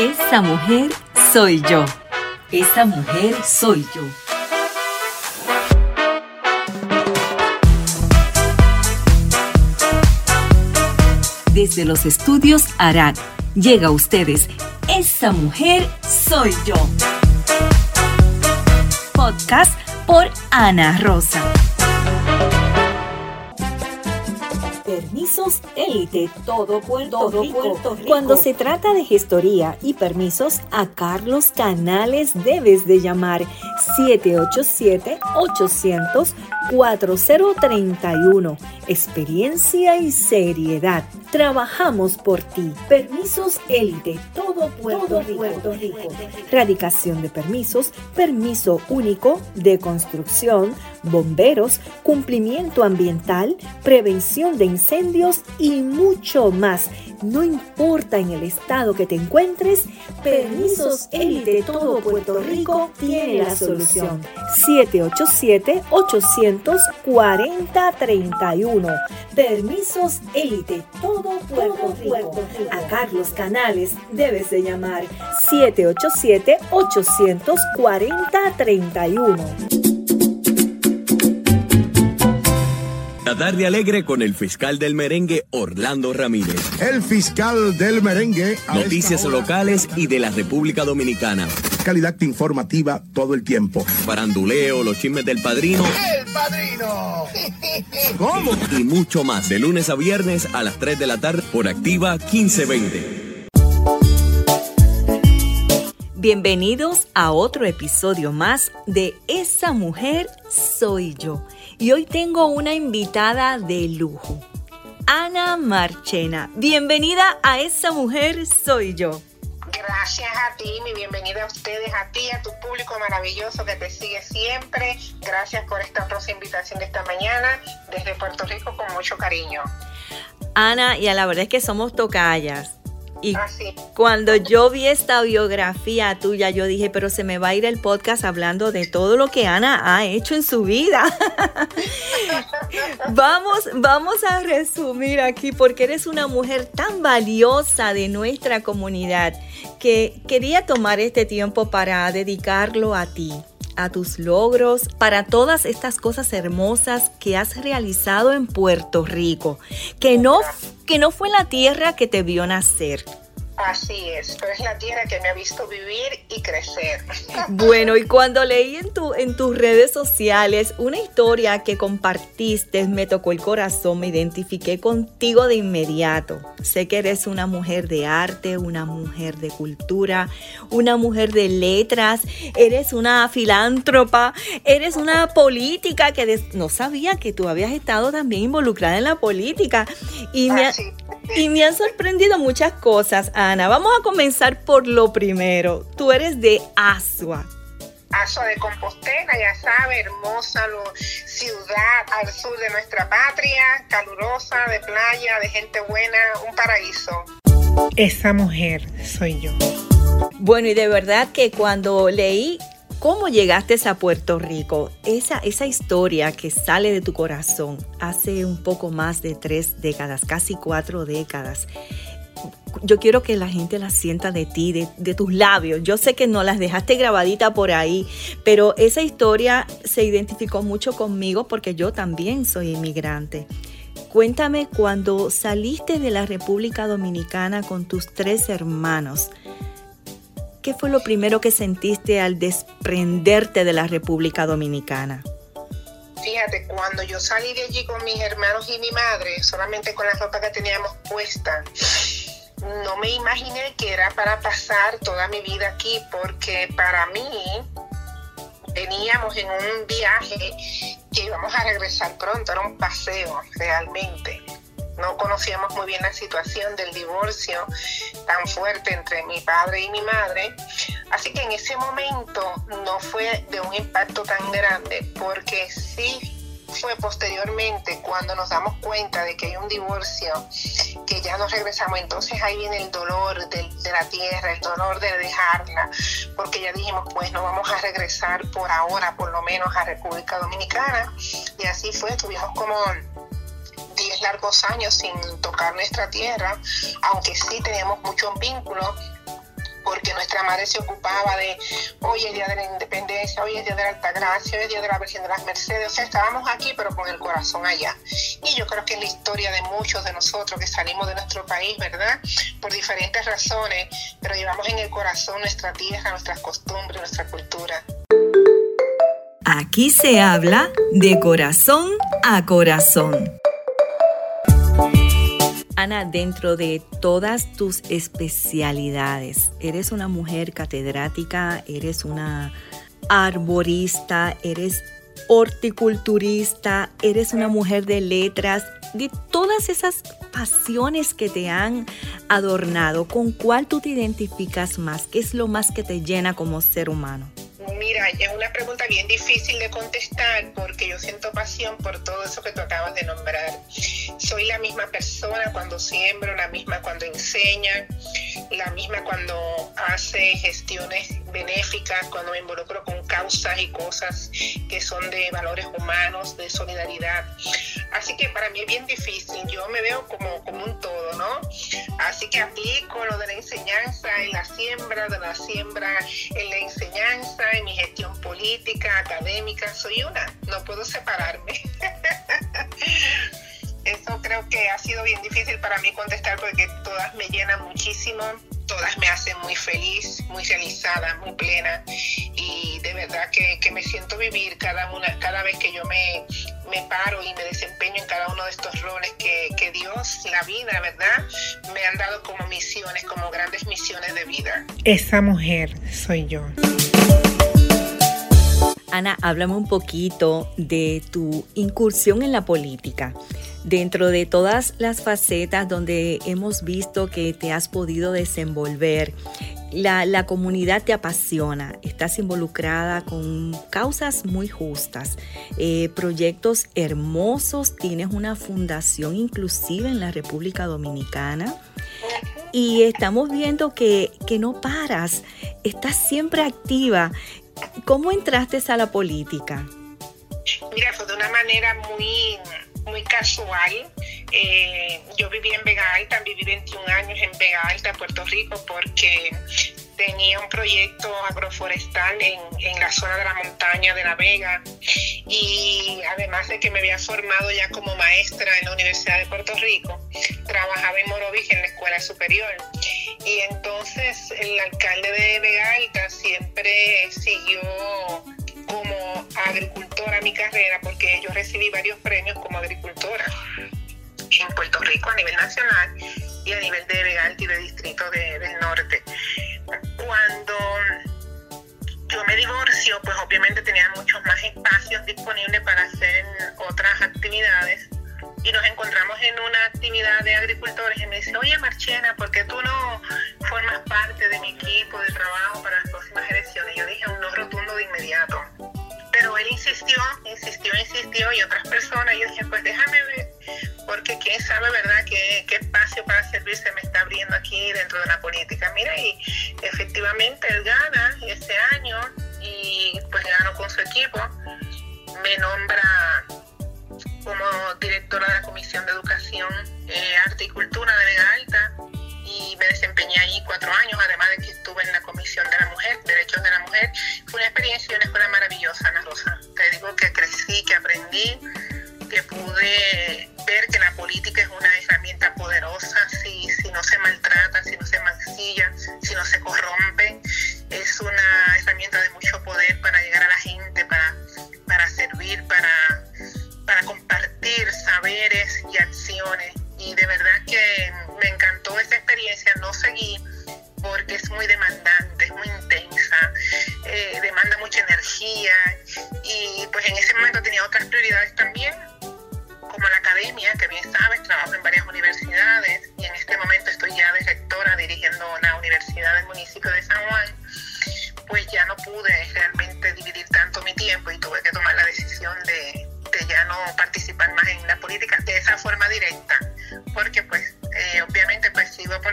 Esa mujer soy yo. Esa mujer soy yo. Desde los estudios Arad llega a ustedes Esa mujer soy yo. Podcast por Ana Rosa. Permisos Élite, todo Puerto, Rico. Cuando se trata de gestoría y permisos, a Carlos Canales debes de llamar 787-800-4031. Experiencia y seriedad. Trabajamos por ti. Permisos Élite, todo Puerto, Puerto Rico. Radicación de permisos, permiso único de construcción, bomberos, cumplimiento ambiental, prevención de incendios y mucho más. No importa en el estado que te encuentres, Permisos Élite Todo Puerto Rico tiene la solución. 787-840-31. Permisos Élite Todo Puerto Rico. A Carlos Canales debes de llamar 787-840-31. La tarde alegre con el fiscal del merengue Orlando Ramírez. El fiscal del merengue. Noticias locales y de la República Dominicana. Calidad informativa todo el tiempo. Faranduleo, los chismes del padrino. ¡El padrino! ¿Cómo? Y mucho más. De lunes a viernes a las 3 de la tarde por Activa 1520. Bienvenidos a otro episodio más de Esa mujer soy yo. Y hoy tengo una invitada de lujo, Ana Marchena. Bienvenida a Esa mujer soy yo. Gracias a ti, mi bienvenida a ustedes, a ti, a tu público maravilloso que te sigue siempre. Gracias por esta próxima invitación de esta mañana desde Puerto Rico con mucho cariño. Ana, y a la verdad es que somos tocallas. Y Ah, cuando yo vi esta biografía tuya, yo dije, pero se me va a ir el podcast hablando de todo lo que Ana ha hecho en su vida. vamos, vamos a resumir aquí porque eres una mujer tan valiosa de nuestra comunidad que quería tomar este tiempo para dedicarlo a ti a tus logros, para todas estas cosas hermosas que has realizado en Puerto Rico, que no, que no fue la tierra que te vio nacer. Así es, pero es la tierra que me ha visto vivir y crecer. Bueno, y cuando leí en, tu, en tus redes sociales una historia que compartiste, me tocó el corazón, me identifiqué contigo de inmediato. Sé que eres una mujer de arte, una mujer de cultura, una mujer de letras, eres una filántropa, eres una política que des- no sabía que tú habías estado también involucrada en la política. Y me. Y me han sorprendido muchas cosas, Ana. Vamos a comenzar por lo primero. Tú eres de Asua. Aso de Compostela, ya sabe, hermosa lo- ciudad al sur de nuestra patria, calurosa, de playa, de gente buena, un paraíso. Esa mujer soy yo. Bueno, y de verdad que cuando leí cómo llegaste a Puerto Rico, esa, esa historia que sale de tu corazón hace un poco más de tres décadas, casi cuatro décadas. Yo quiero que la gente la sienta de ti, de, de tus labios. Yo sé que no las dejaste grabadita por ahí, pero esa historia se identificó mucho conmigo porque yo también soy inmigrante. Cuéntame cuando saliste de la República Dominicana con tus tres hermanos. ¿Qué fue lo primero que sentiste al desprenderte de la República Dominicana? Fíjate, cuando yo salí de allí con mis hermanos y mi madre, solamente con la ropa que teníamos puesta, no me imaginé que era para pasar toda mi vida aquí, porque para mí veníamos en un viaje que íbamos a regresar pronto, era un paseo realmente. No conocíamos muy bien la situación del divorcio tan fuerte entre mi padre y mi madre. Así que en ese momento no fue de un impacto tan grande, porque sí fue posteriormente cuando nos damos cuenta de que hay un divorcio, que ya nos regresamos, entonces ahí viene el dolor de, de la tierra, el dolor de dejarla, porque ya dijimos, pues no vamos a regresar por ahora, por lo menos a República Dominicana, y así fue, tuvimos como 10 largos años sin tocar nuestra tierra, aunque sí teníamos muchos vínculos porque nuestra madre se ocupaba de hoy es día de la independencia, hoy es día de la Altagracia, hoy es día de la Virgen de las Mercedes, o sea, estábamos aquí pero con el corazón allá. Y yo creo que es la historia de muchos de nosotros que salimos de nuestro país, ¿verdad? Por diferentes razones, pero llevamos en el corazón nuestra tierra, nuestras costumbres, nuestra cultura. Aquí se habla de corazón a corazón. Dentro de todas tus especialidades, eres una mujer catedrática, eres una arborista, eres horticulturista, eres una mujer de letras, de todas esas pasiones que te han adornado, ¿con cuál tú te identificas más? ¿Qué es lo más que te llena como ser humano? Mira, es una pregunta bien difícil de contestar porque yo siento pasión por todo eso que tú acabas de nombrar. La misma persona cuando siembro, la misma cuando enseña, la misma cuando hace gestiones benéficas, cuando me involucro con causas y cosas que son de valores humanos, de solidaridad. Así que para mí es bien difícil, yo me veo como, como un todo, ¿no? Así que aplico lo de la enseñanza en la siembra, de la siembra en la enseñanza, en mi gestión política, académica, soy una, no puedo separarme. Eso creo que ha sido bien difícil para mí contestar porque todas me llenan muchísimo todas me hacen muy feliz, muy realizada, muy plena y de verdad que, me siento vivir cada una, cada vez que yo me, me, paro y me desempeño en cada uno de estos roles que, que Dios, la vida, ¿verdad? Me han dado como misiones, como grandes misiones de vida. Esa mujer soy yo. Ana, háblame un poquito de tu incursión en la política dentro de todas las facetas donde hemos visto que te has podido desenvolver, la, comunidad te apasiona, estás involucrada con causas muy justas, eh, proyectos hermosos, tienes una fundación inclusive en la República Dominicana y estamos viendo que, que no paras, estás siempre activa. ¿Cómo entraste a la política? Mira, fue de una manera muy muy casual. Eh, yo viví en Vega Alta, viví 21 años en Vega Alta, Puerto Rico, porque tenía un proyecto agroforestal en, en, la zona de la montaña de La Vega y además de que me había formado ya como maestra en la Universidad de Puerto Rico, trabajaba en Morovich en la escuela superior y entonces el alcalde de Vega Alta siempre siguió como agricultora mi carrera porque yo recibí varios premios como agricultora en Puerto Rico a nivel nacional y a nivel de Vega y de Distrito del Norte. Cuando yo me divorcio, pues obviamente tenía muchos más espacios disponibles para hacer otras actividades y nos encontramos en una actividad de agricultores y me dice, oye Marchena, ¿por qué tú no él gana ese año y pues ganó con su equipo, me nombra como directora de la Comisión de Educación, eh, Arte y Cultura de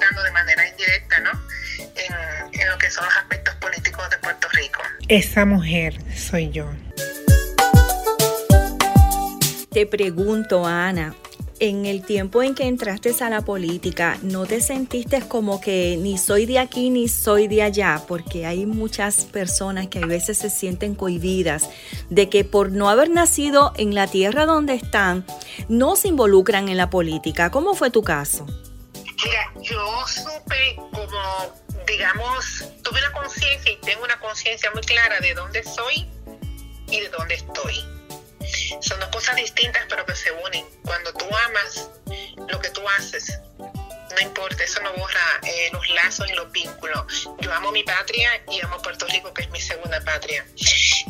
de manera indirecta, ¿no? En, en lo que son los aspectos políticos de Puerto Rico. Esa mujer soy yo. Te pregunto, Ana, en el tiempo en que entraste a la política, ¿no te sentiste como que ni soy de aquí ni soy de allá? Porque hay muchas personas que a veces se sienten cohibidas de que por no haber nacido en la tierra donde están, no se involucran en la política. ¿Cómo fue tu caso? Mira, yo supe como, digamos, tuve una conciencia y tengo una conciencia muy clara de dónde soy y de dónde estoy. Son dos cosas distintas pero que se unen. Cuando tú amas lo que tú haces, no importa, eso no borra eh, los lazos y los vínculos. Yo amo mi patria y amo Puerto Rico, que es mi segunda patria.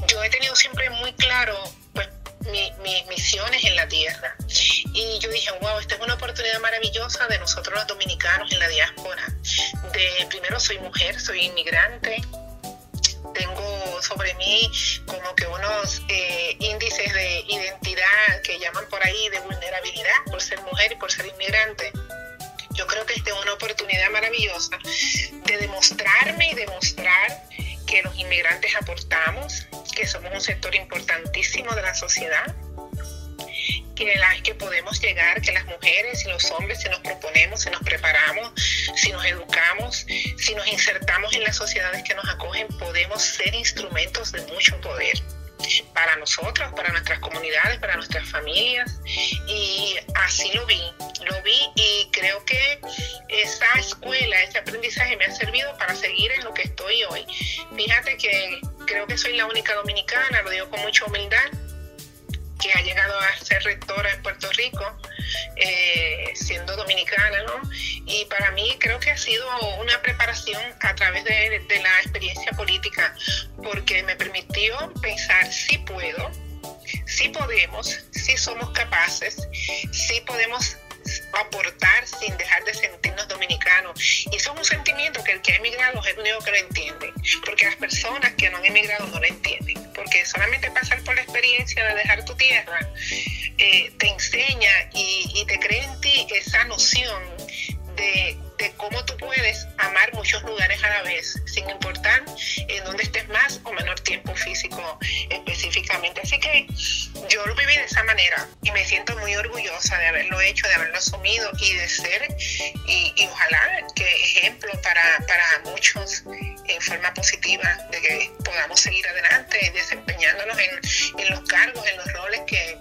Yo he tenido siempre muy claro pues, mis misiones en la tierra. Y yo dije, wow, esta es una oportunidad maravillosa de nosotros los dominicanos en la diáspora. De primero soy mujer, soy inmigrante, tengo sobre mí como que unos eh, índices de identidad que llaman por ahí de vulnerabilidad por ser mujer y por ser inmigrante. Yo creo que esta es una oportunidad maravillosa de demostrarme y demostrar que los inmigrantes aportamos, que somos un sector importantísimo de la sociedad, que, la, que podemos llegar, que las mujeres y los hombres, si nos proponemos, si nos preparamos, si nos educamos, si nos insertamos en las sociedades que nos acogen, podemos ser instrumentos de mucho poder para nosotros, para nuestras comunidades, para nuestras familias. Y así lo vi, lo vi y creo que esa escuela, ese aprendizaje me ha servido para seguir en lo que estoy hoy. Fíjate que creo que soy la única dominicana, lo digo con mucha humildad, que ha llegado a ser rectora en Puerto Rico, eh, siendo dominicana, ¿no? Y para mí creo que ha sido una preparación a través de, de la experiencia política, porque me permitió pensar si puedo, si podemos, si somos capaces, si podemos aportar sin dejar de sentirnos dominicanos. Y eso es un sentimiento que el que ha emigrado es el único que lo entiende, porque las personas que no han emigrado no lo entienden, porque solamente pasar por la experiencia de dejar tu tierra eh, te enseña y, y te crea en ti esa noción de de cómo tú puedes amar muchos lugares a la vez, sin importar en dónde estés más o menor tiempo físico específicamente. Así que yo lo viví de esa manera y me siento muy orgullosa de haberlo hecho, de haberlo asumido y de ser, y, ojalá que ejemplo para, para muchos en forma positiva, de que podamos seguir adelante desempeñándonos en, en los cargos, en los roles que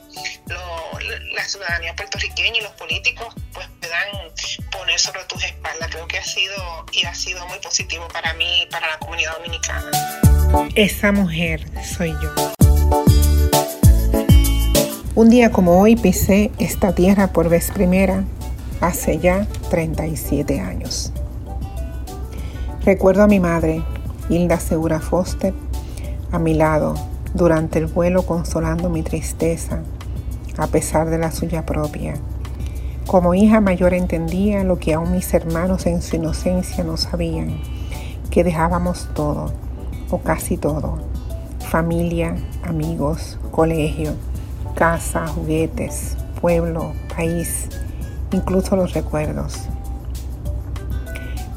la ciudadanía puertorriqueña y los políticos pues puedan poner sobre tus espaldas. Creo que ha sido y ha sido muy positivo para mí y para la comunidad dominicana. Esa mujer soy yo. Un día como hoy pisé esta tierra por vez primera, hace ya 37 años. Recuerdo a mi madre, Hilda Segura Foster, a mi lado durante el vuelo consolando mi tristeza a pesar de la suya propia. Como hija mayor entendía lo que aún mis hermanos en su inocencia no sabían, que dejábamos todo, o casi todo, familia, amigos, colegio, casa, juguetes, pueblo, país, incluso los recuerdos.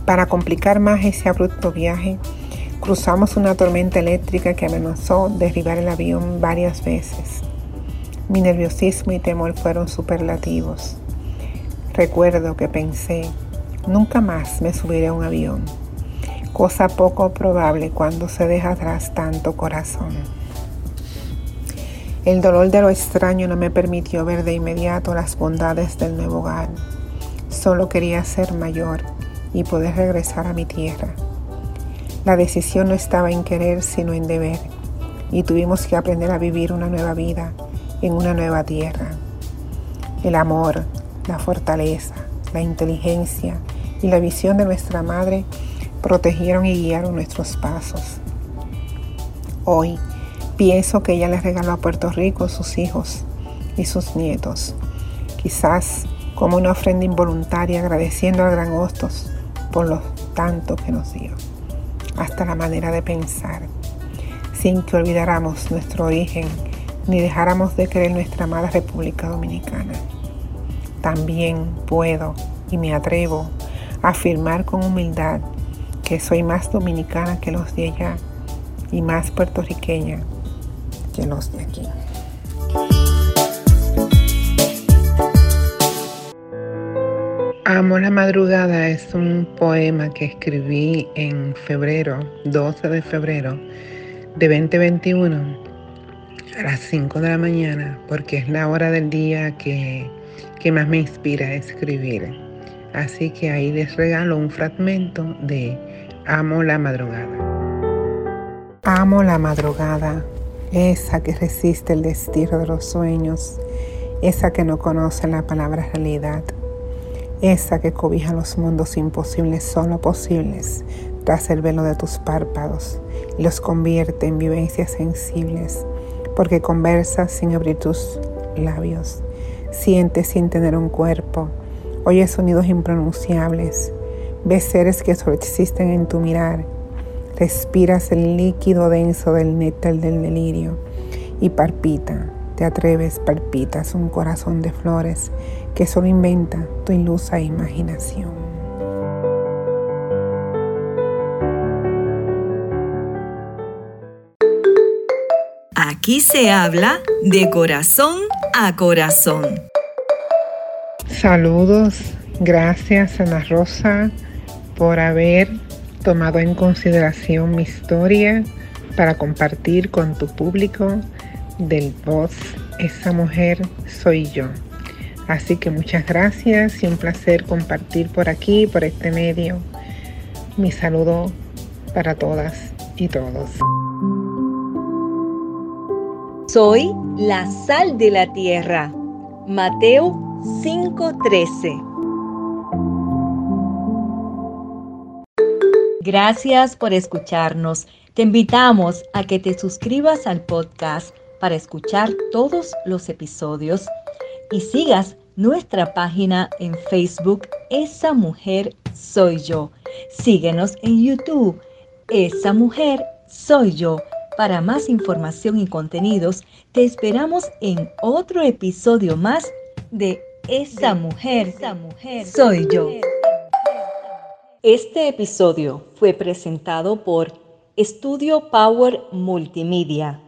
Para complicar más ese abrupto viaje, cruzamos una tormenta eléctrica que amenazó derribar el avión varias veces. Mi nerviosismo y temor fueron superlativos. Recuerdo que pensé, nunca más me subiré a un avión, cosa poco probable cuando se deja atrás tanto corazón. El dolor de lo extraño no me permitió ver de inmediato las bondades del nuevo hogar. Solo quería ser mayor y poder regresar a mi tierra. La decisión no estaba en querer, sino en deber, y tuvimos que aprender a vivir una nueva vida en una nueva tierra. El amor, la fortaleza, la inteligencia y la visión de nuestra Madre protegieron y guiaron nuestros pasos. Hoy pienso que ella le regaló a Puerto Rico sus hijos y sus nietos, quizás como una ofrenda involuntaria agradeciendo al gran Hostos por lo tanto que nos dio, hasta la manera de pensar, sin que olvidáramos nuestro origen ni dejáramos de creer nuestra amada República Dominicana. También puedo y me atrevo a afirmar con humildad que soy más dominicana que los de allá y más puertorriqueña que los de aquí. Amo la madrugada es un poema que escribí en febrero, 12 de febrero de 2021 a las 5 de la mañana porque es la hora del día que, que más me inspira a escribir. Así que ahí les regalo un fragmento de Amo la madrugada. Amo la madrugada, esa que resiste el destino de los sueños, esa que no conoce la palabra realidad esa que cobija los mundos imposibles solo posibles tras el velo de tus párpados y los convierte en vivencias sensibles, porque conversas sin abrir tus labios, sientes sin tener un cuerpo, oyes sonidos impronunciables, ves seres que solo existen en tu mirar, respiras el líquido denso del néctar del delirio y palpita, te atreves, palpitas un corazón de flores que solo inventa tu ilusa imaginación. Aquí se habla de corazón a corazón. Saludos, gracias Ana Rosa por haber tomado en consideración mi historia para compartir con tu público del voz Esa mujer soy yo. Así que muchas gracias y un placer compartir por aquí, por este medio. Mi saludo para todas y todos. Soy la sal de la tierra. Mateo 5:13. Gracias por escucharnos. Te invitamos a que te suscribas al podcast para escuchar todos los episodios y sigas nuestra página en Facebook, Esa Mujer Soy Yo. Síguenos en YouTube, Esa Mujer Soy Yo. Para más información y contenidos, te esperamos en otro episodio más de Esa Mujer, Esa Mujer Soy Yo. Este episodio fue presentado por Estudio Power Multimedia